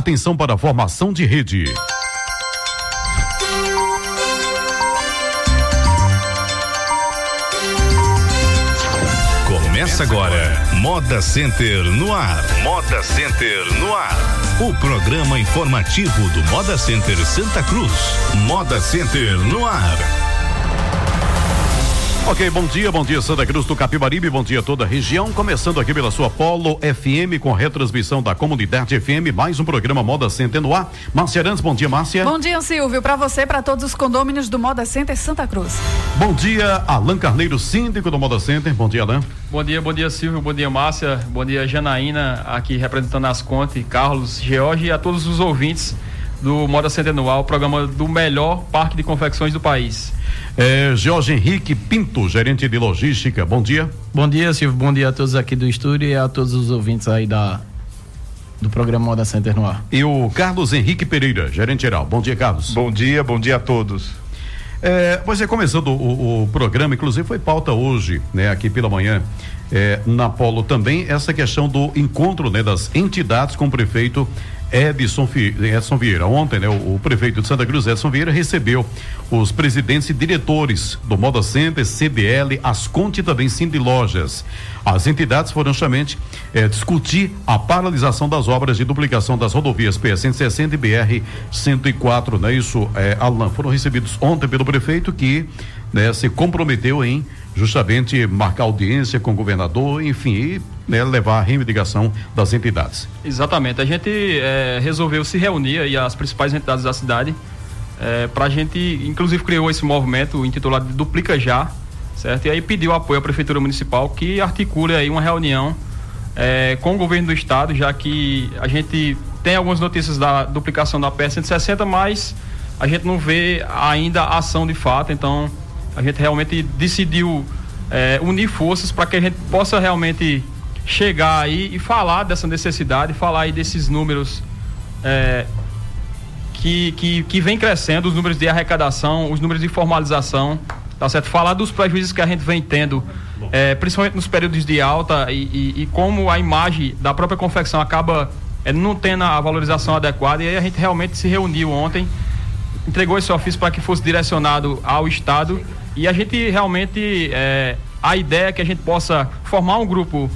Atenção para a formação de rede. Começa agora, Moda Center no ar. Moda Center no ar. O programa informativo do Moda Center Santa Cruz. Moda Center no ar. Ok, bom dia, bom dia Santa Cruz do Capibaribe, bom dia toda a região. Começando aqui pela sua Polo FM com retransmissão da Comunidade FM, mais um programa Moda Center no ar. Márcia Arantes, bom dia, Márcia. Bom dia, Silvio, para você, para todos os condôminos do Moda Center Santa Cruz. Bom dia, Alan Carneiro, síndico do Moda Center. Bom dia, Alan. Bom dia, bom dia, Silvio, bom dia, Márcia, bom dia, Janaína, aqui representando as Conte, Carlos, George e a todos os ouvintes do Moda Center no ar, o programa do melhor parque de confecções do país. É, Jorge Henrique Pinto, gerente de logística. Bom dia. Bom dia, Silvio. Bom dia a todos aqui do estúdio e a todos os ouvintes aí da do programa Moda Center no ar. E o Carlos Henrique Pereira, gerente geral. Bom dia, Carlos. Bom dia, bom dia a todos. É, pois é, começando o, o, programa, inclusive foi pauta hoje, né, aqui pela manhã, é, na Polo também, essa questão do encontro, né, das entidades com o prefeito Edson, Edson Vieira. Ontem, né, o, o, prefeito de Santa Cruz, Edson Vieira, recebeu os presidentes e diretores do Moda Center, CDL, Asconte e também Cindy Lojas. As entidades foram justamente eh, discutir a paralisação das obras de duplicação das rodovias PS-160 e BR-104, não é isso, eh? Foram recebidos ontem pelo prefeito que né, se comprometeu em justamente marcar audiência com o governador, enfim, e né, levar a reivindicação das entidades. Exatamente. A gente é, resolveu se reunir aí as principais entidades da cidade é, para a gente, inclusive criou esse movimento intitulado Duplica Já, certo? E aí pediu apoio à prefeitura municipal que articule aí uma reunião é, com o governo do estado, já que a gente tem algumas notícias da duplicação da PS 160, mas a gente não vê ainda ação de fato, então a gente realmente decidiu é, unir forças para que a gente possa realmente chegar aí e falar dessa necessidade, falar aí desses números é, que, que, que vem crescendo, os números de arrecadação, os números de formalização, tá certo? Falar dos prejuízos que a gente vem tendo, é, principalmente nos períodos de alta e, e, e, como a imagem da própria confecção acaba é, não tendo a valorização adequada e aí a gente realmente se reuniu ontem, entregou esse ofício para que fosse direcionado ao Estado e a gente realmente é, a ideia é que a gente possa formar um grupo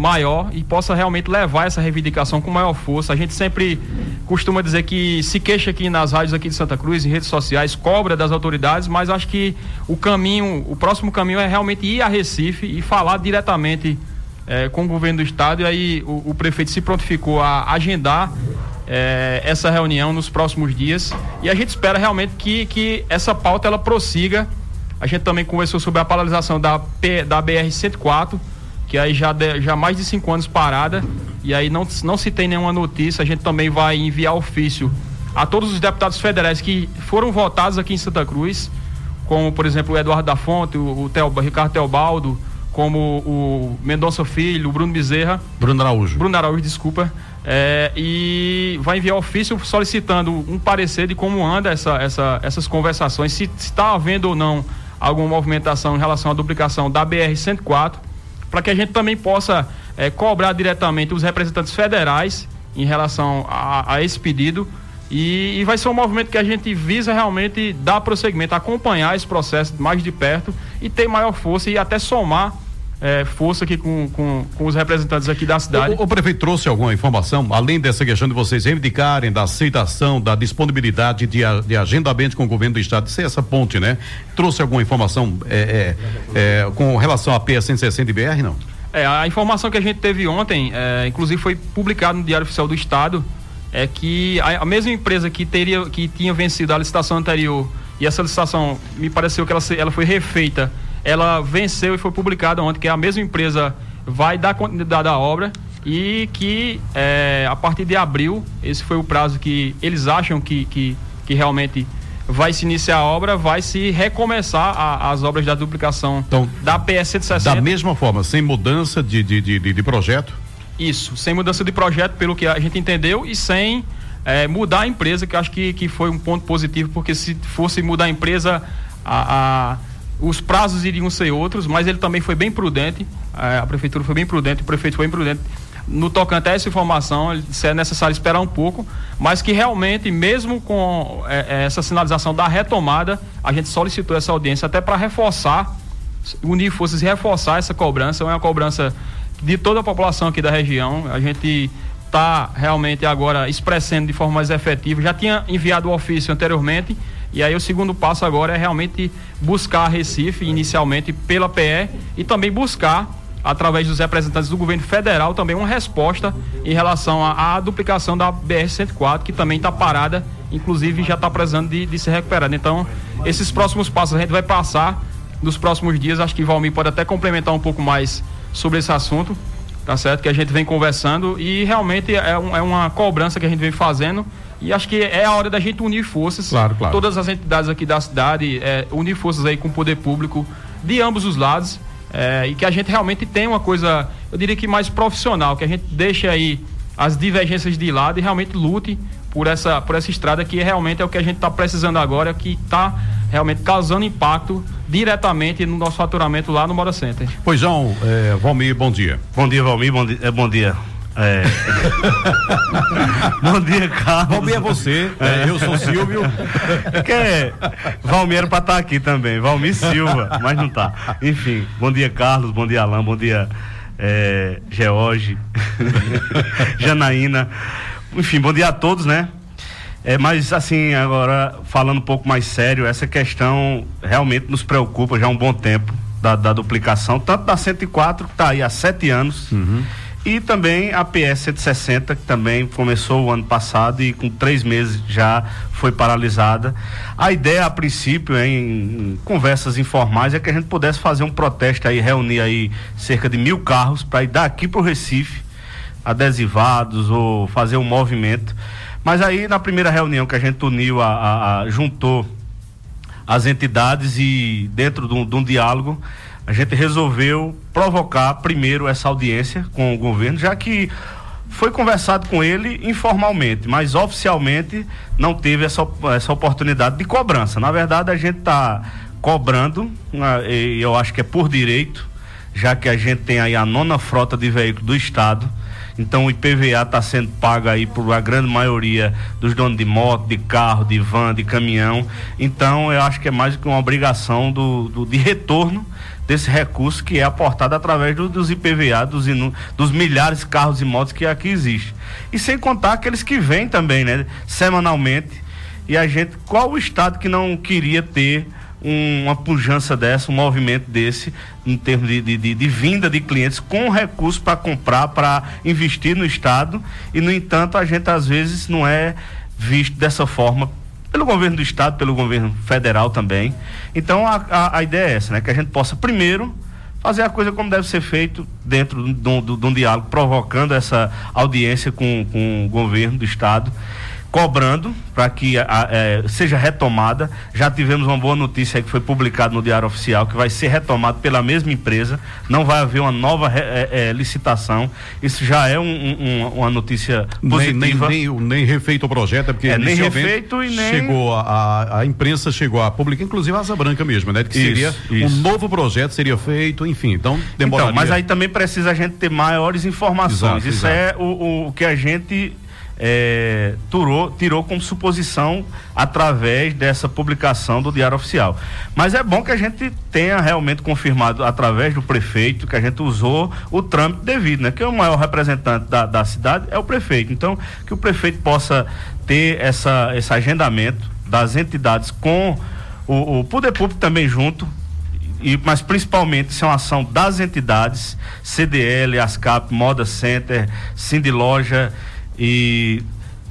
maior e possa realmente levar essa reivindicação com maior força. A gente sempre costuma dizer que se queixa aqui nas rádios aqui de Santa Cruz, em redes sociais, cobra das autoridades, mas acho que o caminho, o próximo caminho é realmente ir a Recife e falar diretamente é, com o governo do estado. E aí o, o prefeito se prontificou a agendar é, essa reunião nos próximos dias. E a gente espera realmente que, que essa pauta ela prossiga a gente também conversou sobre a paralisação da, da BR-104, que aí já, de, já mais de cinco anos parada, e aí não, não se tem nenhuma notícia. A gente também vai enviar ofício a todos os deputados federais que foram votados aqui em Santa Cruz, como, por exemplo, o Eduardo da Fonte, o, o Teo, Ricardo Teobaldo, como o Mendonça Filho, o Bruno Bezerra. Bruno Araújo. Bruno Araújo, desculpa. É, e vai enviar ofício solicitando um parecer de como anda essa, essa, essas conversações, se está havendo ou não alguma movimentação em relação à duplicação da BR-104, para que a gente também possa é, cobrar diretamente os representantes federais em relação a, a esse pedido. E, e, vai ser um movimento que a gente visa realmente dar prosseguimento, acompanhar esse processo mais de perto e ter maior força e até somar é, força aqui com, com, com, os representantes aqui da cidade. O, o, prefeito trouxe alguma informação, além dessa questão de vocês reivindicarem da aceitação, da disponibilidade de, de agendamento com o governo do estado, ser essa ponte, né? Trouxe alguma informação é, é, é com relação à PA 160 e BR, não? É, a informação que a gente teve ontem, é, inclusive foi publicado no Diário Oficial do Estado, é que a, a mesma empresa que teria, que tinha vencido a licitação anterior, e essa licitação me pareceu que ela, ela foi refeita ela venceu e foi publicada ontem que a mesma empresa vai dar continuidade à obra e que é, a partir de abril, esse foi o prazo que eles acham que, que, que realmente vai se iniciar a obra, vai se recomeçar a, as obras da duplicação então, da PS 160. Da mesma forma, sem mudança de, de, de, de, projeto? Isso, sem mudança de projeto, pelo que a gente entendeu, e sem é, mudar a empresa, que acho que, que foi um ponto positivo, porque se fosse mudar a empresa, a, a os prazos iriam ser outros, mas ele também foi bem prudente, a prefeitura foi bem prudente, o prefeito foi bem prudente no tocante a essa informação, ele disse é necessário esperar um pouco, mas que realmente, mesmo com é, é essa sinalização da retomada, a gente solicitou essa audiência até para reforçar, unir forças e reforçar essa cobrança. É uma cobrança de toda a população aqui da região. A gente está realmente agora expressando de forma mais efetiva. Já tinha enviado o ofício anteriormente. E aí o segundo passo agora é realmente buscar Recife, inicialmente pela PE, e também buscar através dos representantes do governo federal, também uma resposta em relação à, duplicação da BR-104, que também está parada, inclusive já está precisando de, de ser recuperada. Então, esses próximos passos a gente vai passar nos próximos dias. Acho que Valmir pode até complementar um pouco mais sobre esse assunto, tá certo? Que a gente vem conversando e realmente é, um, é uma cobrança que a gente vem fazendo. E acho que é a hora da gente unir forças. Claro, claro. Todas as entidades aqui da cidade, é, unir forças aí com o poder público de ambos os lados é, e que a gente realmente tem uma coisa, eu diria que mais profissional, que a gente deixe aí as divergências de lado e realmente lute por essa, por essa estrada que realmente é o que a gente está precisando agora, que está realmente causando impacto diretamente no nosso faturamento lá no Moda Center. Pois João, é, Valmir, bom dia. Bom dia, Valmir, bom dia. É, bom dia. É. Bom dia, Carlos. Valmir é você, é. eu sou Silvio. Que é, Valmir era pra estar tá aqui também, Valmir Silva, mas não tá. Enfim, bom dia, Carlos, bom dia, Alain, bom dia, é, George, Janaína. Enfim, bom dia a todos, né? É, mas assim, agora falando um pouco mais sério, essa questão realmente nos preocupa já há um bom tempo da, da duplicação, tanto da 104, que está aí há sete anos, uhum. E também a PS 160, que também começou o ano passado e com três meses já foi paralisada. A ideia, a princípio, em, conversas informais, é que a gente pudesse fazer um protesto aí, reunir aí cerca de mil carros para ir daqui para o Recife, adesivados ou fazer um movimento. Mas aí, na primeira reunião que a gente uniu, a, a, a juntou as entidades e dentro de um, de um diálogo, a gente resolveu provocar primeiro essa audiência com o governo, já que foi conversado com ele informalmente, mas oficialmente não teve essa, essa oportunidade de cobrança. Na verdade, a gente está cobrando, né, e eu acho que é por direito, já que a gente tem aí a nona frota de veículos do Estado. Então o IPVA está sendo pago aí por a grande maioria dos donos de moto, de carro, de van, de caminhão. Então eu acho que é mais que uma obrigação do, do de retorno desse recurso que é aportado através do, dos IPVA, dos, inu, dos milhares de carros e motos que aqui existem. E sem contar aqueles que vêm também, né? Semanalmente. E a gente, qual o estado que não queria ter uma pujança dessa, um movimento desse, em termos de, de, de, de vinda de clientes com recurso para comprar, para investir no estado, e no entanto a gente às vezes não é visto dessa forma pelo governo do estado, pelo governo federal também. Então a, a, a, ideia é essa, né? Que a gente possa primeiro fazer a coisa como deve ser feito dentro de de um diálogo, provocando essa audiência com, com o governo do estado cobrando para que a, é, seja retomada. Já tivemos uma boa notícia que foi publicada no Diário Oficial que vai ser retomado pela mesma empresa. Não vai haver uma nova é, é, licitação. Isso já é um, um, uma notícia positiva. Nem, nem, nem, nem, refeito o projeto, é porque é, nem refeito e nem chegou a, a, a, imprensa chegou a publicar, inclusive a Asa Branca mesmo, né? Que seria isso. um novo projeto seria feito, enfim. Então demoraria. Então, mas aí também precisa a gente ter maiores informações. Exato, isso exato. é o, o que a gente é, tirou, tirou como suposição através dessa publicação do Diário Oficial. Mas é bom que a gente tenha realmente confirmado através do prefeito que a gente usou o trâmite devido, né? Que o maior representante da, da cidade é o prefeito. Então, que o prefeito possa ter essa, esse agendamento das entidades com o, o poder público também junto, e, mas principalmente isso é uma ação das entidades, CDL, ASCAP, Moda Center, Cindy Loja e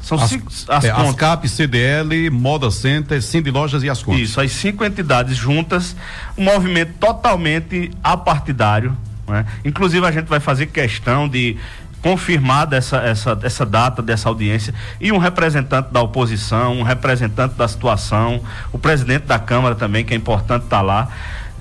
são as, cinco, as, é, as CAP, CDL, Moda Center, Cindy Lojas e as contas. Isso, as cinco entidades juntas, um movimento totalmente apartidário. Né? Inclusive a gente vai fazer questão de confirmar essa, essa, essa data dessa audiência e um representante da oposição, um representante da situação, o presidente da Câmara também, que é importante estar tá lá,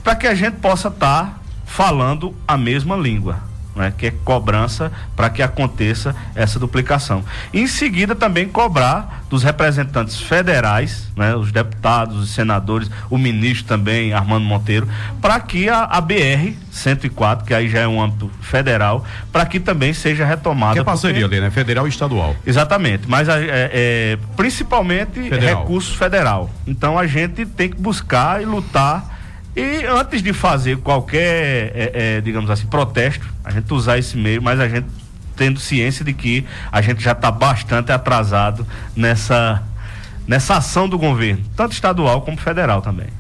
para que a gente possa estar tá falando a mesma língua. Né, que é cobrança para que aconteça essa duplicação. Em seguida, também cobrar dos representantes federais, né, os deputados, os senadores, o ministro também, Armando Monteiro, para que a, a BR 104, que aí já é um âmbito federal, para que também seja retomada. Que é parceria porque... ali, né? Federal e estadual. Exatamente, mas é, é, principalmente federal. recurso federal. Então a gente tem que buscar e lutar e antes de fazer qualquer, é, é, digamos assim, protesto, a gente usar esse meio, mas a gente tendo ciência de que a gente já está bastante atrasado nessa, nessa ação do governo, tanto estadual como federal também.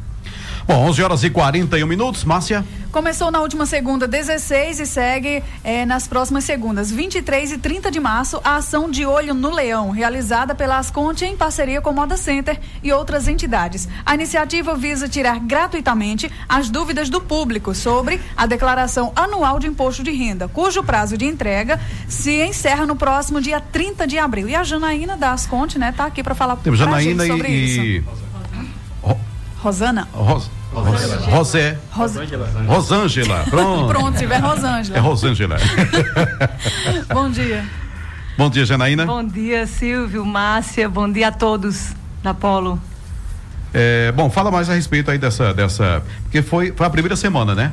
Bom, 11 horas e 41 minutos, Márcia. Começou na última segunda, 16, e segue é, nas próximas segundas, 23 e 30 de março, a ação de Olho no Leão, realizada pela Asconte em parceria com Moda Center e outras entidades. A iniciativa visa tirar gratuitamente as dúvidas do público sobre a declaração anual de imposto de renda, cujo prazo de entrega se encerra no próximo dia 30 de abril. E a Janaína da Asconte, né, tá aqui para falar Temos Janaína sobre e, isso. Rosana. Ros Rosé. Rosângela. Pronto. Pronto, se tiver Rosângela. É Rosângela. Bom dia. Bom dia, Janaína. Bom dia, Silvio, Márcia. Bom dia a todos da Polo. É, bom, fala mais a respeito aí dessa, dessa, porque foi, foi a primeira semana, né?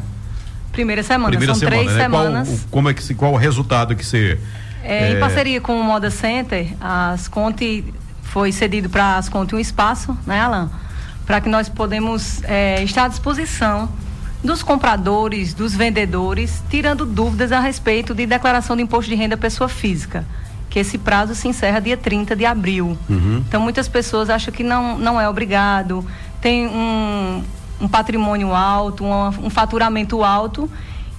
Primeira semana, primeira são semana, três né? semanas. Qual, como é que qual o resultado que você é, é... Em parceria com o Moda Center, as Conte foi cedido para as Conte um espaço, né, Alan? Para que nós podemos é, estar à disposição dos compradores, dos vendedores, tirando dúvidas a respeito de declaração de imposto de renda pessoa física, que esse prazo se encerra dia 30 de abril. Uhum. Então muitas pessoas acham que não, não é obrigado, tem um, um patrimônio alto, um, um faturamento alto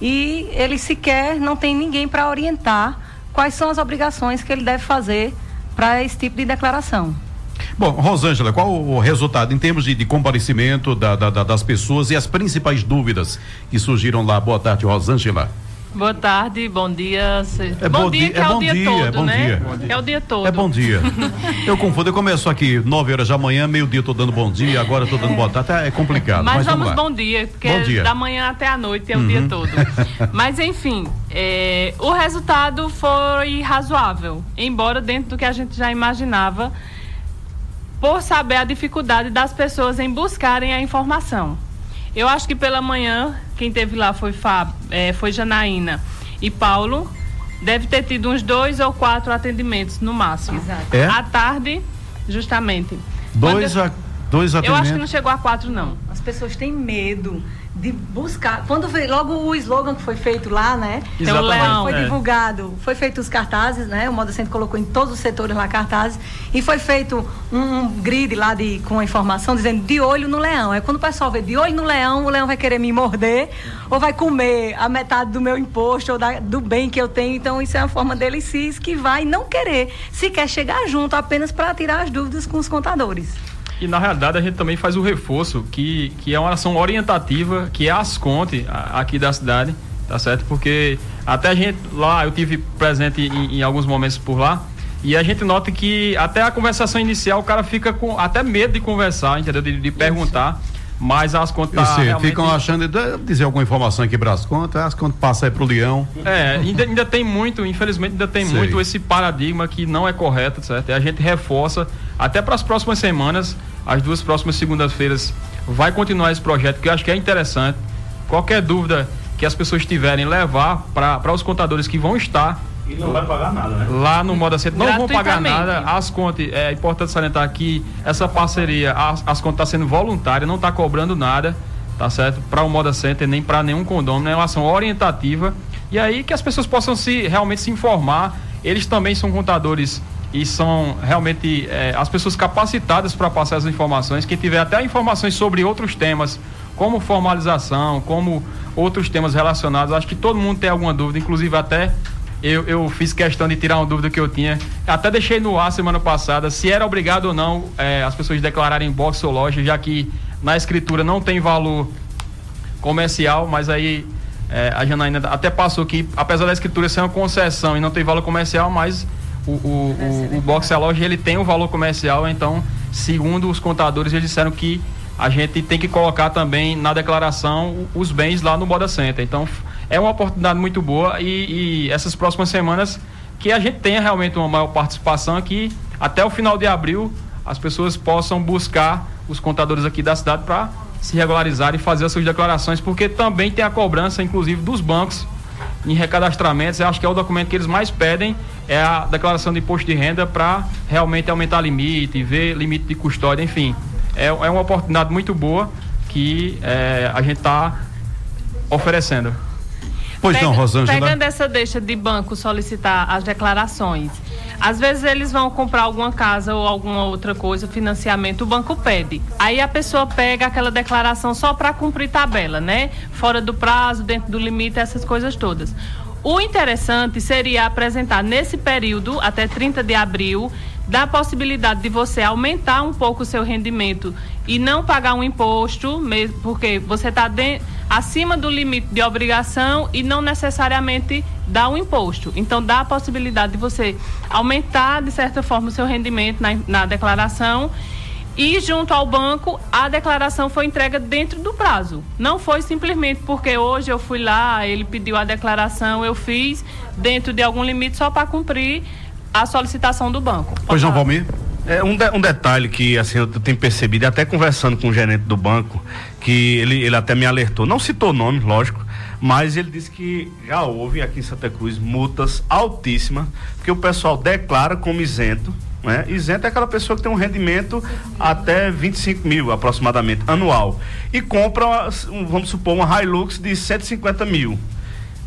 e ele sequer não tem ninguém para orientar quais são as obrigações que ele deve fazer para esse tipo de declaração. Bom, Rosângela, qual o resultado em termos de, de comparecimento da, da, da, das pessoas e as principais dúvidas que surgiram lá? Boa tarde, Rosângela. Boa tarde, bom dia. É bom, bom dia, que é, é o dia, dia todo, é bom né? Dia. É o dia todo. É bom dia. eu confundo, eu começo aqui 9 horas da manhã, meio-dia tô dando bom dia, agora tô dando boa tarde, é complicado. Mas, mas vamos, vamos bom dia, porque bom dia. da manhã até a noite é o uhum. dia todo. mas enfim, é, o resultado foi razoável, embora dentro do que a gente já imaginava por saber a dificuldade das pessoas em buscarem a informação. Eu acho que pela manhã, quem teve lá foi, Fábio, é, foi Janaína e Paulo. Deve ter tido uns dois ou quatro atendimentos no máximo. Exato. É? À tarde, justamente. Dois, a, dois atendimentos? Eu acho que não chegou a quatro, não. As pessoas têm medo de buscar. Quando veio logo o slogan que foi feito lá, né? Então, o leão, foi, foi é. divulgado, foi feito os cartazes, né? O Moda Centro colocou em todos os setores lá cartazes e foi feito um, grid lá de com a informação dizendo de olho no leão. É quando o pessoal vê de olho no leão, o leão vai querer me morder ou vai comer a metade do meu imposto ou da, do bem que eu tenho. Então isso é uma forma dele se esquivar e não querer se quer chegar junto apenas para tirar as dúvidas com os contadores. E na realidade a gente também faz o reforço, que, que é uma ação orientativa, que é as conte aqui da cidade, tá certo? Porque até a gente lá, eu tive presente em, em alguns momentos por lá, e a gente nota que até a conversação inicial o cara fica com até medo de conversar, entendeu? De, de perguntar. Isso. Mas as contas. Tá realmente... ficam achando dizer alguma informação aqui para as contas, as contas passam aí para o leão. É, ainda, ainda tem muito, infelizmente, ainda tem Sei. muito esse paradigma que não é correto, certo? E a gente reforça até para as próximas semanas, as duas próximas segundas-feiras, vai continuar esse projeto que eu acho que é interessante. Qualquer dúvida que as pessoas tiverem, levar para os contadores que vão estar e não vai pagar nada, né? Lá no Moda Center não vão pagar nada. As contas, é importante salientar que essa parceria, as, as contas está sendo voluntária, não está cobrando nada, tá certo? Para o Moda Center, nem para nenhum condomínio, é uma ação orientativa. E aí que as pessoas possam se realmente se informar. Eles também são contadores e são realmente é, as pessoas capacitadas para passar as informações. Quem tiver até informações sobre outros temas, como formalização, como outros temas relacionados, acho que todo mundo tem alguma dúvida, inclusive até eu, eu fiz questão de tirar uma dúvida que eu tinha. Até deixei no ar semana passada se era obrigado ou não é, as pessoas declararem box ou loja, já que na escritura não tem valor comercial, mas aí é, a Janaína até passou que, apesar da escritura ser uma concessão e não tem valor comercial, mas o, o, o, o box e a loja ele tem um valor comercial, então, segundo os contadores, eles disseram que a gente tem que colocar também na declaração os bens lá no Moda Center. Então, é uma oportunidade muito boa e, e essas próximas semanas que a gente tenha realmente uma maior participação aqui, até o final de abril as pessoas possam buscar os contadores aqui da cidade para se regularizar e fazer as suas declarações, porque também tem a cobrança, inclusive, dos bancos em recadastramentos. Eu acho que é o documento que eles mais pedem é a declaração de imposto de renda para realmente aumentar limite, ver limite de custódia, enfim. É, é uma oportunidade muito boa que é, a gente está oferecendo. Pois Pega, não, Rosângela. Pegando essa deixa de banco solicitar as declarações, às vezes eles vão comprar alguma casa ou alguma outra coisa, financiamento, o banco pede. Aí a pessoa pega aquela declaração só para cumprir tabela, né? Fora do prazo, dentro do limite, essas coisas todas. O interessante seria apresentar nesse período, até 30 de abril, da possibilidade de você aumentar um pouco o seu rendimento e não pagar um imposto, mesmo porque você está acima do limite de obrigação e não necessariamente dá um imposto. Então, dá a possibilidade de você aumentar, de certa forma, o seu rendimento na, na declaração e junto ao banco a declaração foi entregue dentro do prazo. Não foi simplesmente porque hoje eu fui lá, ele pediu a declaração, eu fiz dentro de algum limite só para cumprir a solicitação do banco. Pois João Valmir. É, um, de, um detalhe que assim eu tenho percebido, até conversando com o gerente do banco, que ele, ele até me alertou, não citou nome, lógico, mas ele disse que já houve aqui em Santa Cruz multas altíssimas, que o pessoal declara como isento, né? Isento é aquela pessoa que tem um rendimento até 25 mil aproximadamente anual e compra, vamos supor, uma Hilux de 150 mil.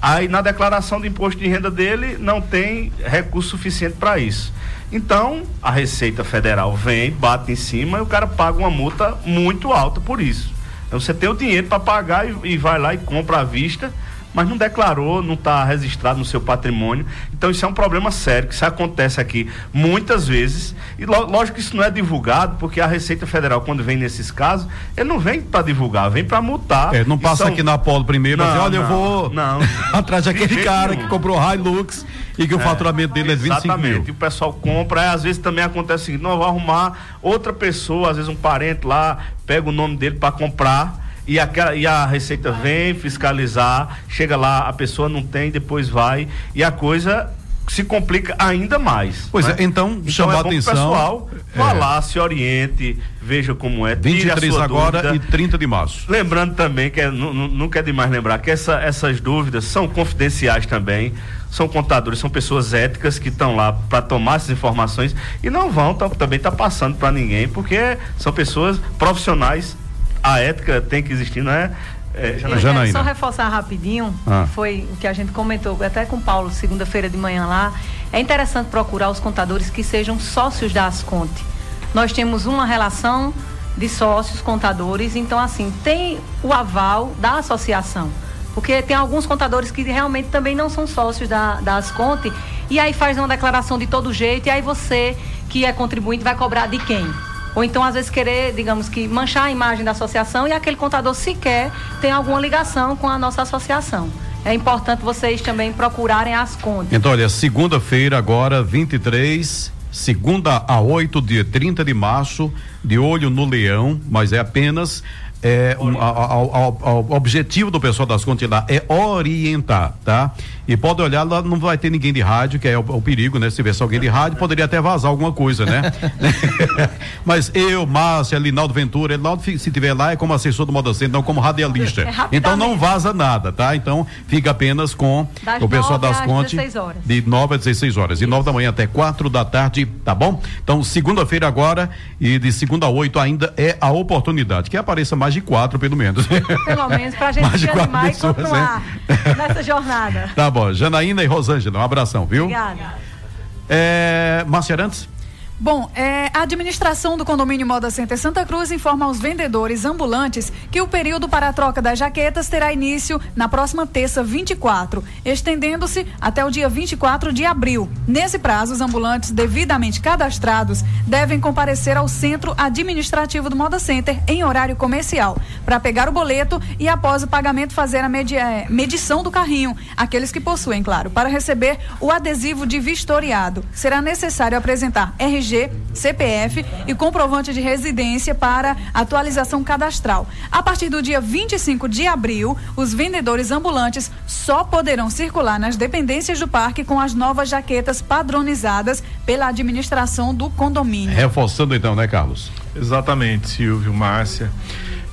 Aí na declaração de imposto de renda dele não tem recurso suficiente para isso. Então a Receita Federal vem, bate em cima e o cara paga uma multa muito alta por isso. Então você tem o dinheiro para pagar e, e vai lá e compra à vista mas não declarou, não está registrado no seu patrimônio. Então isso é um problema sério, que isso acontece aqui muitas vezes. E lógico que isso não é divulgado, porque a Receita Federal, quando vem nesses casos, ele não vem para divulgar, vem para multar. É, não passa são... aqui na Apolo primeiro, não, olha, não, eu vou não, atrás daquele cara que comprou Hilux e que o é, faturamento dele é de 25 exatamente. mil. E o pessoal compra, aí, às vezes também acontece o seguinte, não, vou arrumar outra pessoa, às vezes um parente lá, pega o nome dele para comprar e, aquela, e a Receita vem fiscalizar, chega lá, a pessoa não tem, depois vai, e a coisa se complica ainda mais. Pois né? é, então, então chama é a atenção. pessoal vá é. lá, se oriente, veja como é. 23 agora dúvida. e 30 de março. Lembrando também que é, nunca é demais lembrar que essa, essas dúvidas são confidenciais também. São contadores, são pessoas éticas que estão lá para tomar essas informações e não vão tá, também estar tá passando para ninguém, porque são pessoas profissionais a ética tem que existir, não é? É, Janaína. Só reforçar rapidinho, ah. foi o que a gente comentou até com o Paulo segunda-feira de manhã lá. É interessante procurar os contadores que sejam sócios da Asconte. Nós temos uma relação de sócios contadores, então assim, tem o aval da associação. Porque tem alguns contadores que realmente também não são sócios da, da Asconte, e aí faz uma declaração de todo jeito, e aí você, que é contribuinte, vai cobrar de quem? Ou então, às vezes, querer, digamos que, manchar a imagem da associação e aquele contador sequer tem alguma ligação com a nossa associação. É importante vocês também procurarem as contas. Então, olha, segunda-feira, agora, 23, segunda a 8, dia 30 de março, de olho no leão, mas é apenas é, um, o objetivo do pessoal das contas lá é orientar, tá? E pode olhar, lá não vai ter ninguém de rádio, que é o, o perigo, né? Se tivesse alguém de rádio, poderia até vazar alguma coisa, né? Mas eu, Márcia, Linaldo Ventura, Linaldo, se tiver lá, é como assessor do Moda Center, não como radialista. É então não vaza nada, tá? Então fica apenas com das o pessoal das contas. De 9 a 16 horas. De 9 da manhã até 4 da tarde, tá bom? Então, segunda-feira agora e de segunda a 8 ainda é a oportunidade. Que apareça mais de quatro, pelo menos. Pelo menos, pra gente mais quatro animar pessoas, e continuar é. nessa jornada. Tá bom. Janaína e Rosângela, um abração, viu? Obrigada. É, Márcia Arantes? Bom, é, a administração do condomínio Moda Center Santa Cruz informa aos vendedores ambulantes que o período para a troca das jaquetas terá início na próxima terça 24, estendendo-se até o dia 24 de abril. Nesse prazo, os ambulantes devidamente cadastrados devem comparecer ao centro administrativo do Moda Center em horário comercial para pegar o boleto e após o pagamento fazer a media, medição do carrinho, aqueles que possuem, claro, para receber o adesivo de vistoriado. Será necessário apresentar RG RG, CPF e comprovante de residência para atualização cadastral. A partir do dia 25 de abril, os vendedores ambulantes só poderão circular nas dependências do parque com as novas jaquetas padronizadas pela administração do condomínio. Reforçando então, né, Carlos? Exatamente, Silvio, Márcia.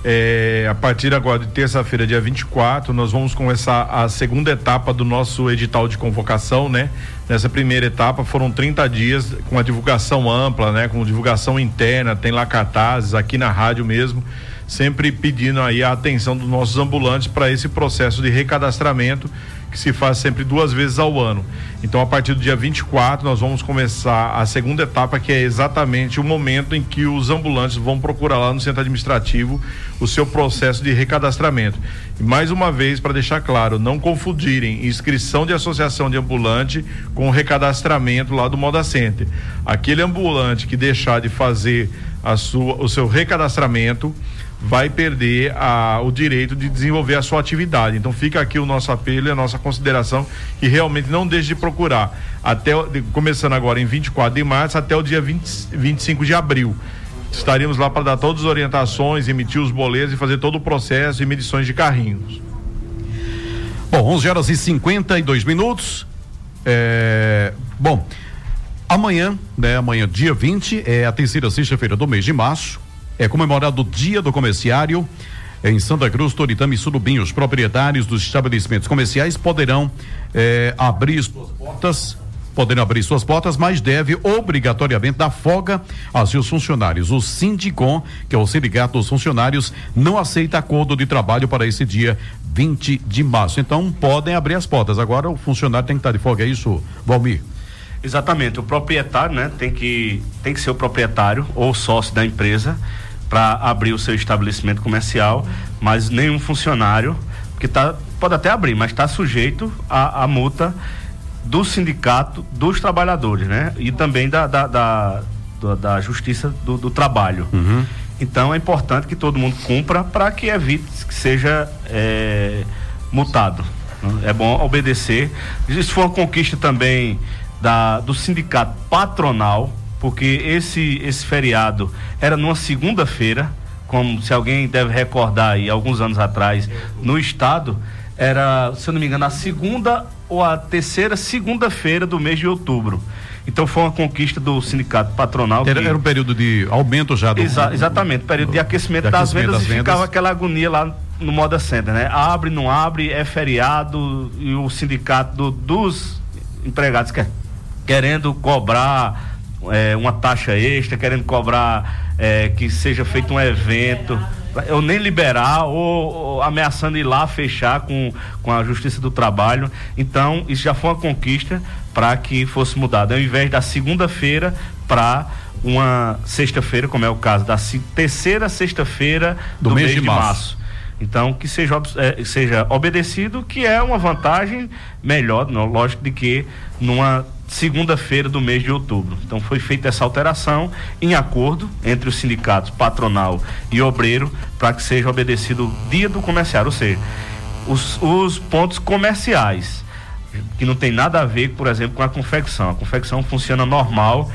É, a partir agora de terça-feira, dia 24, nós vamos começar a segunda etapa do nosso edital de convocação, né? Nessa primeira etapa foram 30 dias com a divulgação ampla, né? Com divulgação interna, tem lá cartazes aqui na rádio mesmo, sempre pedindo aí a atenção dos nossos ambulantes para esse processo de recadastramento que se faz sempre duas vezes ao ano. Então, a partir do dia 24, nós vamos começar a segunda etapa, que é exatamente o momento em que os ambulantes vão procurar lá no centro administrativo o seu processo de recadastramento. E mais uma vez, para deixar claro, não confundirem inscrição de associação de ambulante com recadastramento lá do Moda Center. Aquele ambulante que deixar de fazer a sua, o seu recadastramento vai perder a, o direito de desenvolver a sua atividade. Então fica aqui o nosso apelo e a nossa consideração que realmente não deixe de procurar até começando agora em 24 de março até o dia 20, 25 de abril. Estaríamos lá para dar todas as orientações, emitir os boletos e fazer todo o processo e medições de carrinhos. Bom, 11 horas e 52 minutos. É, bom, amanhã, né, amanhã dia 20 é a terceira sexta-feira do mês de março é comemorado o Dia do Comerciário. Em Santa Cruz, Toritama e Surubim, os proprietários dos estabelecimentos comerciais poderão eh, abrir suas portas poderão abrir suas portas, mas deve obrigatoriamente dar folga a seus funcionários. O Sindicom, que é o Sindicato dos Funcionários, não aceita acordo de trabalho para esse dia 20 de março. Então podem abrir as portas. Agora o funcionário tem que estar de folga, é isso, Valmir? Exatamente. O proprietário, né, tem que, tem que ser o proprietário ou sócio da empresa para abrir o seu estabelecimento comercial, mas nenhum funcionário, que tá, pode até abrir, mas está sujeito à, à, multa do sindicato dos trabalhadores, né? E também da, da, da, da, Justiça do, do Trabalho. Uhum. Então é importante que todo mundo cumpra para que evite que seja é, multado. É bom obedecer. Isso foi uma conquista também da, do sindicato patronal porque esse esse feriado era numa segunda-feira, como se alguém deve recordar aí, alguns anos atrás, no estado, era, se eu não me engano, a segunda ou a terceira segunda-feira do mês de outubro. Então foi uma conquista do sindicato patronal. Era, que... era um período de aumento já do. Exa exatamente, período de aquecimento, de das, vendas, das vendas e ficava aquela agonia lá no Moda Center, né? Abre, não abre, é feriado e o sindicato do, dos empregados quer, querendo cobrar é, uma taxa extra, querendo cobrar é, que seja feito um evento, ou nem liberar, ou, ou, ameaçando ir lá fechar com, com a Justiça do Trabalho. Então, isso já foi uma conquista para que fosse mudado. Ao invés da segunda-feira para uma sexta-feira, como é o caso da terceira sexta-feira do, do, mês, mês de, março. março. Então, que seja, é, seja obedecido, que é uma vantagem melhor, não, lógico, de que numa segunda-feira do mês de outubro. Então foi feita essa alteração em acordo entre os sindicatos patronal e obreiro para que seja obedecido o dia do comerciário, ou seja, os, os pontos comerciais que não tem nada a ver, por exemplo, com a confecção. A confecção funciona normal,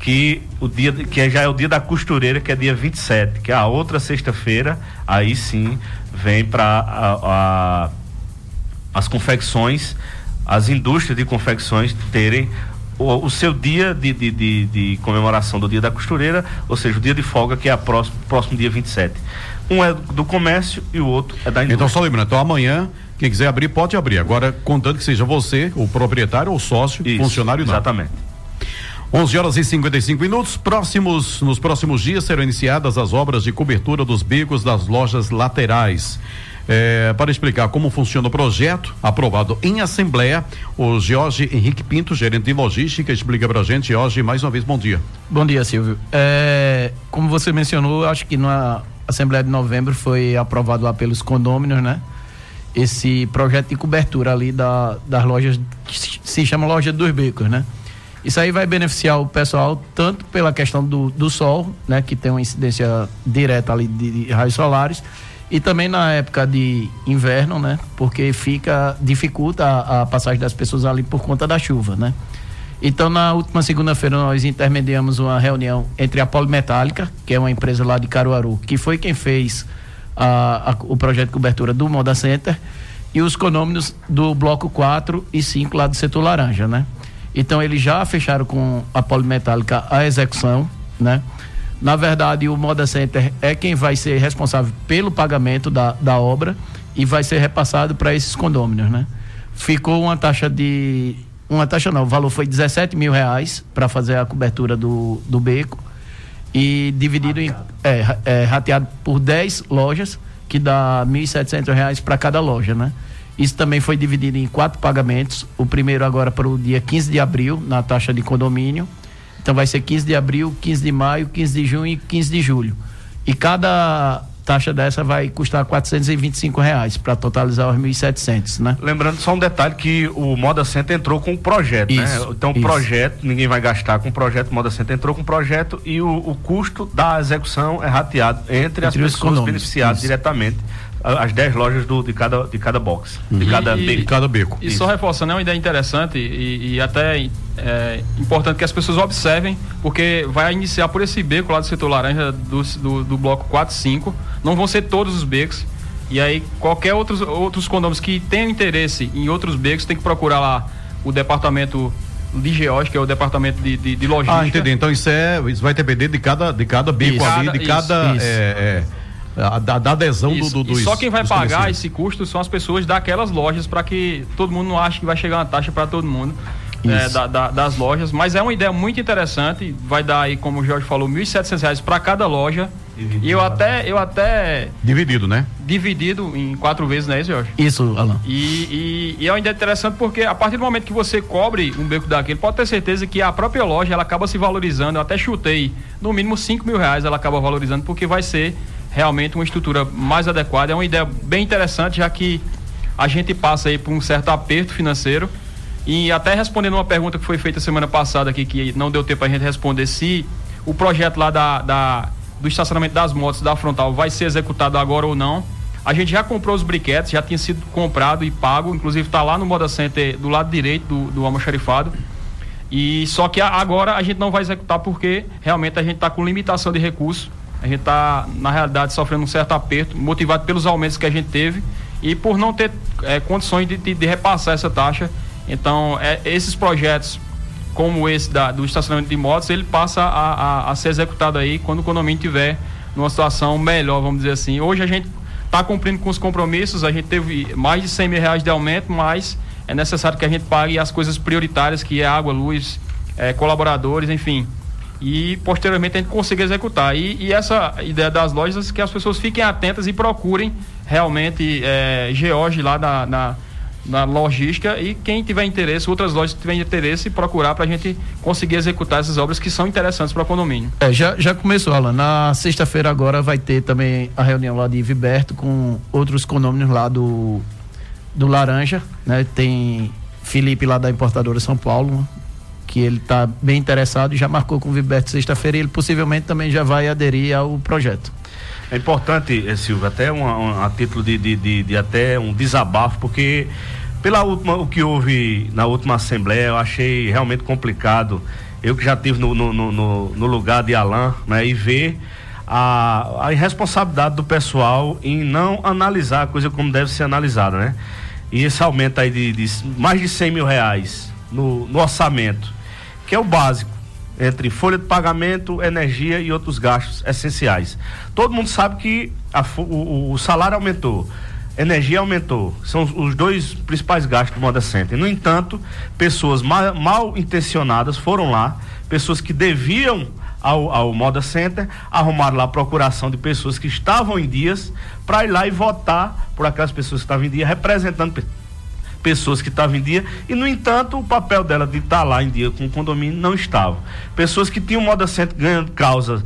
que o dia que já é o dia da costureira, que é dia 27, que é a outra sexta-feira, aí sim vem para as confecções as indústrias de confecções terem o, o seu dia de, de, de, de, comemoração do dia da costureira, ou seja, o dia de folga, que é a próximo, próximo dia 27. Um é do comércio e o outro é da indústria. Então, só lembrando, então amanhã, quem quiser abrir, pode abrir. Agora, contando que seja você, o proprietário ou sócio, Isso, funcionário não. Exatamente. 11 horas e 55 minutos. Próximos, nos próximos dias serão iniciadas as obras de cobertura dos becos das lojas laterais. É, para explicar como funciona o projeto, aprovado em Assembleia, o Jorge Henrique Pinto, gerente de logística, explica para a gente. Jorge, mais uma vez, bom dia. Bom dia, Silvio. É, como você mencionou, acho que na Assembleia de Novembro foi aprovado lá pelos condôminos, né? Esse projeto de cobertura ali da, das lojas, que se chama Loja dos Becos, né? Isso aí vai beneficiar o pessoal tanto pela questão do, do sol, né? Que tem uma incidência direta ali de, de raios solares, e também na época de inverno, né? Porque fica dificulta a, a, passagem das pessoas ali por conta da chuva, né? Então, na última segunda-feira, nós intermediamos uma reunião entre a Polimetálica, que é uma empresa lá de Caruaru, que foi quem fez a, a, o projeto de cobertura do Moda Center, e os conôminos do bloco 4 e 5 lá do setor laranja, né? Então, eles já fecharam com a Polimetálica a execução, né? Na verdade, o Moda Center é quem vai ser responsável pelo pagamento da, da obra e vai ser repassado para esses condôminos, né? Ficou uma taxa de uma taxa não, o valor foi 17 mil reais para fazer a cobertura do, do beco e dividido rateado. em é, é, rateado por 10 lojas, que dá 1.700 reais para cada loja, né? Isso também foi dividido em quatro pagamentos. O primeiro agora para o dia 15 de abril, na taxa de condomínio. Então vai ser 15 de abril, 15 de maio, 15 de junho e 15 de julho. E cada taxa dessa vai custar 425 reais para totalizar os 1.700, né? Lembrando só um detalhe que o Moda Center entrou com um projeto, né? isso, né? Então o projeto, ninguém vai gastar com o projeto, o Moda Center entrou com um projeto e o, o custo da execução é rateado entre, entre as pessoas beneficiadas isso. diretamente as 10 lojas do, de, cada, de cada box, de, uhum. cada, e, beco. de cada beco. E, só reforçando, é uma ideia interessante e, e até é, importante que as pessoas observem, porque vai iniciar por esse beco lá do setor laranja do, do, do bloco 4 5. Não vão ser todos os becos. E aí, qualquer outros, outros condomínios que tenham interesse em outros becos, tem que procurar lá o departamento de Geórgia, que é o departamento de, de, de logística. Ah, entendi. Então isso, é, isso vai depender de cada, de cada beco isso. ali, de cada. Isso, é, é da, da adesão Isso. do, do, do Só quem vai pagar esse custo são as pessoas daquelas lojas para que todo mundo não ache que vai chegar uma taxa para todo mundo. É, da, da, das lojas, mas é uma ideia muito interessante. Vai dar aí, como o Jorge falou, R$ 1.700 para cada loja. Dividido, e eu até, eu até. Dividido, né? Dividido em quatro vezes, não é isso, Jorge? Isso, Alan. E, e, e, é uma ideia interessante porque a partir do momento que você cobre um beco daquele, pode ter certeza que a própria loja ela acaba se valorizando. Eu até chutei, no mínimo 5 mil reais ela acaba valorizando, porque vai ser realmente uma estrutura mais adequada. É uma ideia bem interessante, já que a gente passa aí por um certo aperto financeiro. E até respondendo uma pergunta que foi feita semana passada aqui, que não deu tempo a gente responder, se o projeto lá da, da, do estacionamento das motos da frontal vai ser executado agora ou não. A gente já comprou os briquetes, já tinha sido comprado e pago, inclusive está lá no Moda Center do lado direito do, do almoxarifado. E só que agora a gente não vai executar porque realmente a gente está com limitação de recursos a gente está, na realidade, sofrendo um certo aperto, motivado pelos aumentos que a gente teve e por não ter é, condições de, de, de, repassar essa taxa. Então, é, esses projetos, como esse da, do estacionamento de motos, ele passa a, a, a, ser executado aí quando o condomínio tiver numa situação melhor, vamos dizer assim. Hoje a gente está cumprindo com os compromissos, a gente teve mais de 100 mil reais de aumento, mas é necessário que a gente pague as coisas prioritárias, que é água, luz, é, colaboradores, enfim e posteriormente a gente consiga executar. E, e, essa ideia das lojas que as pessoas fiquem atentas e procurem realmente é, George lá na, na, na, logística e quem tiver interesse, outras lojas que tiverem interesse, procurar para a gente conseguir executar essas obras que são interessantes para o condomínio. É, já, já começou, Alan. Na sexta-feira agora vai ter também a reunião lá de Viberto com outros condomínios lá do, do Laranja, né? Tem Felipe lá da importadora São Paulo, que ele está bem interessado e já marcou com o Viberto sexta-feira e ele possivelmente também já vai aderir ao projeto. É importante, eh, Silvio, até um, um, a título de, de, de, de, até um desabafo, porque pela última, o que houve na última Assembleia, eu achei realmente complicado. Eu que já estive no, no, no, no, lugar de Alain, né, e ver a, a irresponsabilidade do pessoal em não analisar a coisa como deve ser analisada, né? E esse aumento aí de, de mais de 100 mil reais no, no orçamento que é o básico, entre folha de pagamento, energia e outros gastos essenciais. Todo mundo sabe que a, o, o, salário aumentou, energia aumentou, são os dois principais gastos do Moda Center. No entanto, pessoas mal, mal intencionadas foram lá, pessoas que deviam ao, ao Moda Center, arrumaram lá a procuração de pessoas que estavam em dias para ir lá e votar por aquelas pessoas que estavam em dia, representando pessoas que estavam em dia e, no entanto, o papel dela de estar lá em dia com o condomínio não estava. Pessoas que tinham Moda Center ganhando causas,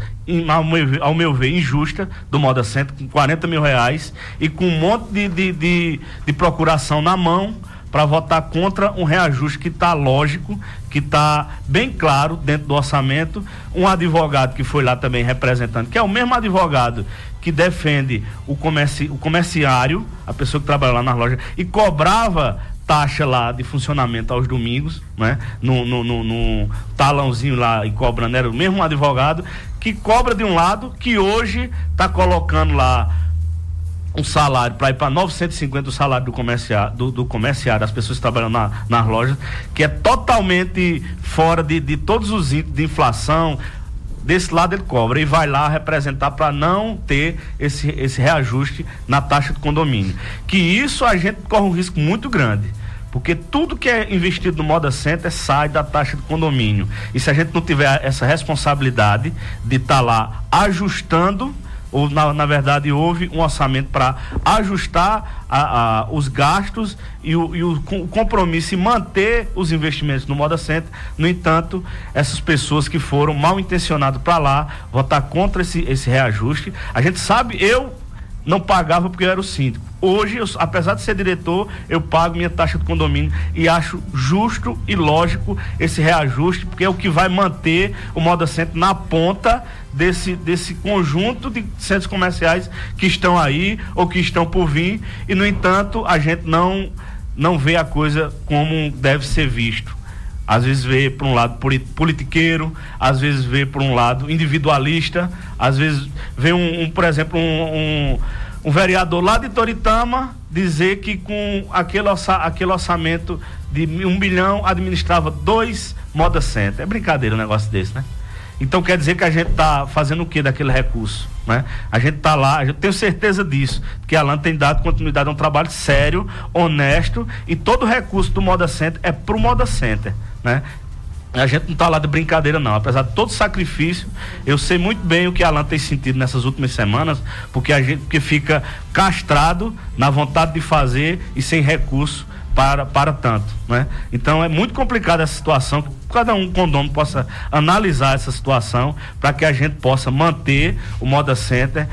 ao, meu, ao meu ver, injusta do Moda Center, com 40 mil reais e com um monte de, de, de, de procuração na mão para votar contra um reajuste que está lógico, que está bem claro dentro do orçamento. Um advogado que foi lá também representando, que é o mesmo advogado que defende o, comerci, o comerciário, a pessoa que trabalha lá na loja, e cobrava taxa lá de funcionamento aos domingos, né? No, no, no, no talãozinho lá e cobrando, era o mesmo advogado que cobra de um lado, que hoje está colocando lá um salário para ir para 950 o salário do comerciário, do, do comerciário, das pessoas que trabalham na, nas lojas, que é totalmente fora de, de todos os de inflação. Desse lado ele cobra e vai lá representar para não ter esse, esse reajuste na taxa do condomínio. Que isso a gente corre um risco muito grande. Porque tudo que é investido no Moda Center sai da taxa do condomínio. E se a gente não tiver essa responsabilidade de estar tá lá ajustando ou na, na verdade houve um orçamento para ajustar a, a, os gastos e o, e o, compromisso em manter os investimentos no Moda Center. No entanto, essas pessoas que foram mal intencionadas para lá votar contra esse, esse reajuste. A gente sabe, eu não pagava porque eu era o síndico. Hoje, eu, apesar de ser diretor, eu pago minha taxa de condomínio e acho justo e lógico esse reajuste, porque é o que vai manter o Moda Center na ponta desse, desse conjunto de centros comerciais que estão aí ou que estão por vir. E, no entanto, a gente não, não vê a coisa como deve ser visto às vezes vê por um lado politiqueiro, às vezes vê por um lado individualista, às vezes vê um, um por exemplo, um, um, um, vereador lá de Toritama dizer que com aquele, orça, aquele orçamento de um bilhão administrava dois moda center. É brincadeira um negócio desse, né? Então quer dizer que a gente está fazendo o que daquele recurso? Né? A gente está lá, eu tenho certeza disso, que a LAN tem dado continuidade a um trabalho sério, honesto, e todo recurso do Moda Center é para o Moda Center. Né? A gente não está lá de brincadeira, não. Apesar de todo sacrifício, eu sei muito bem o que Alan tem sentido nessas últimas semanas, porque a gente porque fica castrado na vontade de fazer e sem recurso para, para tanto. Né? Então é muito complicada essa situação. Que cada um condomínio possa analisar essa situação para que a gente possa manter o Moda Center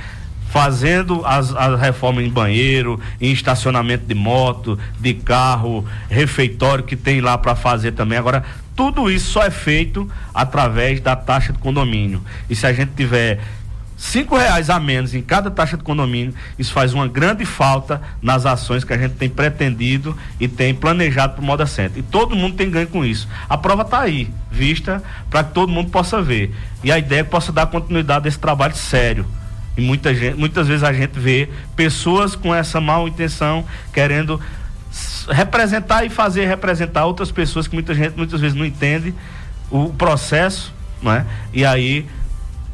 fazendo as, as reformas em banheiro, em estacionamento de moto, de carro, refeitório que tem lá para fazer também. Agora, tudo isso só é feito através da taxa de condomínio. E se a gente tiver cinco reais a menos em cada taxa de condomínio, isso faz uma grande falta nas ações que a gente tem pretendido e tem planejado para o Moda Center. E todo mundo tem ganho com isso. A prova está aí, vista, para que todo mundo possa ver. E a ideia é que possa dar continuidade a esse trabalho sério e muita gente, muitas vezes a gente vê pessoas com essa mal intenção querendo representar e fazer representar outras pessoas que muita gente muitas vezes não entende o processo, não é? E aí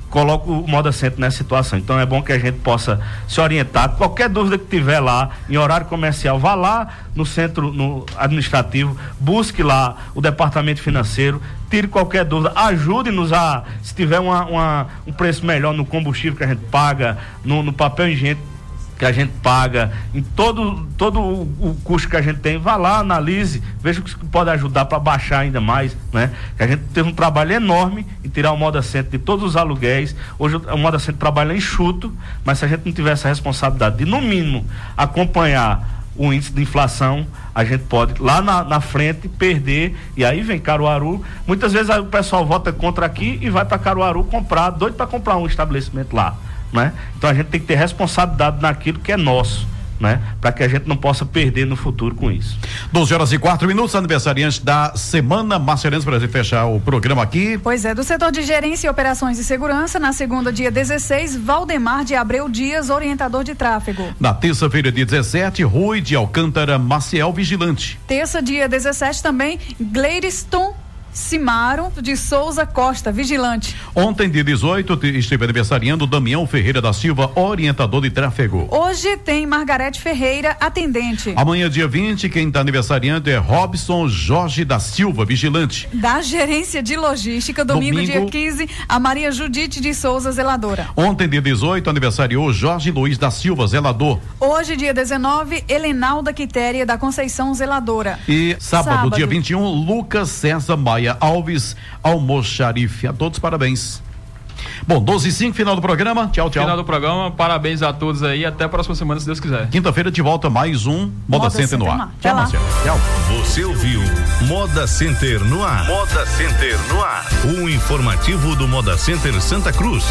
coloca o modo assento nessa situação. Então é bom que a gente possa se orientar. Qualquer dúvida que tiver lá em horário comercial, vá lá no centro no administrativo, busque lá o departamento financeiro, tire qualquer dúvida, ajude-nos a, se tiver uma, uma, um preço melhor no combustível que a gente paga, no, no papel higiênico que a gente paga, em todo, todo o, custo que a gente tem, vá lá, analise, veja o que pode ajudar para baixar ainda mais, né? Que a gente teve um trabalho enorme em tirar o moda centro de todos os aluguéis. Hoje o moda centro trabalha enxuto, mas se a gente não tiver essa responsabilidade de, no mínimo, acompanhar o índice de inflação, a gente pode lá na, na frente perder e aí vem Caruaru. Muitas vezes o pessoal vota contra aqui e vai para Caruaru comprar, doido para comprar um estabelecimento lá né? Então a gente tem que ter responsabilidade naquilo que é nosso. Né? Para que a gente não possa perder no futuro com isso. 12 horas e 4 minutos, aniversariante da semana. Marcelense, para fechar o programa aqui. Pois é, do setor de gerência e operações de segurança, na segunda, dia 16, Valdemar de Abreu Dias, orientador de tráfego. Na terça-feira, dia 17, Rui de Alcântara Maciel, vigilante. Terça, dia 17, também, Gleiriston Simaro de Souza Costa, vigilante. Ontem, dia 18, esteve aniversariando Damião Ferreira da Silva, orientador de tráfego. Hoje tem Margarete Ferreira, atendente. Amanhã, dia 20, quem está aniversariando é Robson Jorge da Silva, vigilante. Da gerência de logística, domingo, domingo, dia 15, a Maria Judite de Souza, zeladora. Ontem, dia 18, aniversariou Jorge Luiz da Silva, zelador. Hoje, dia 19, Helenalda Quitéria da Conceição, zeladora. E sábado, sábado. dia 21, Lucas César Maia Alves Almoxarife. A todos parabéns. Bom, 12 e 5, final do programa. Tchau, tchau. Final do programa. Parabéns a todos aí. Até a próxima semana, se Deus quiser. Quinta-feira de volta, mais um Moda, Moda Center, Center no ar. Tchau, Marcelo. Tchau. Você ouviu Moda Center no ar. Moda Center no ar. Um informativo do Moda Center Santa Cruz.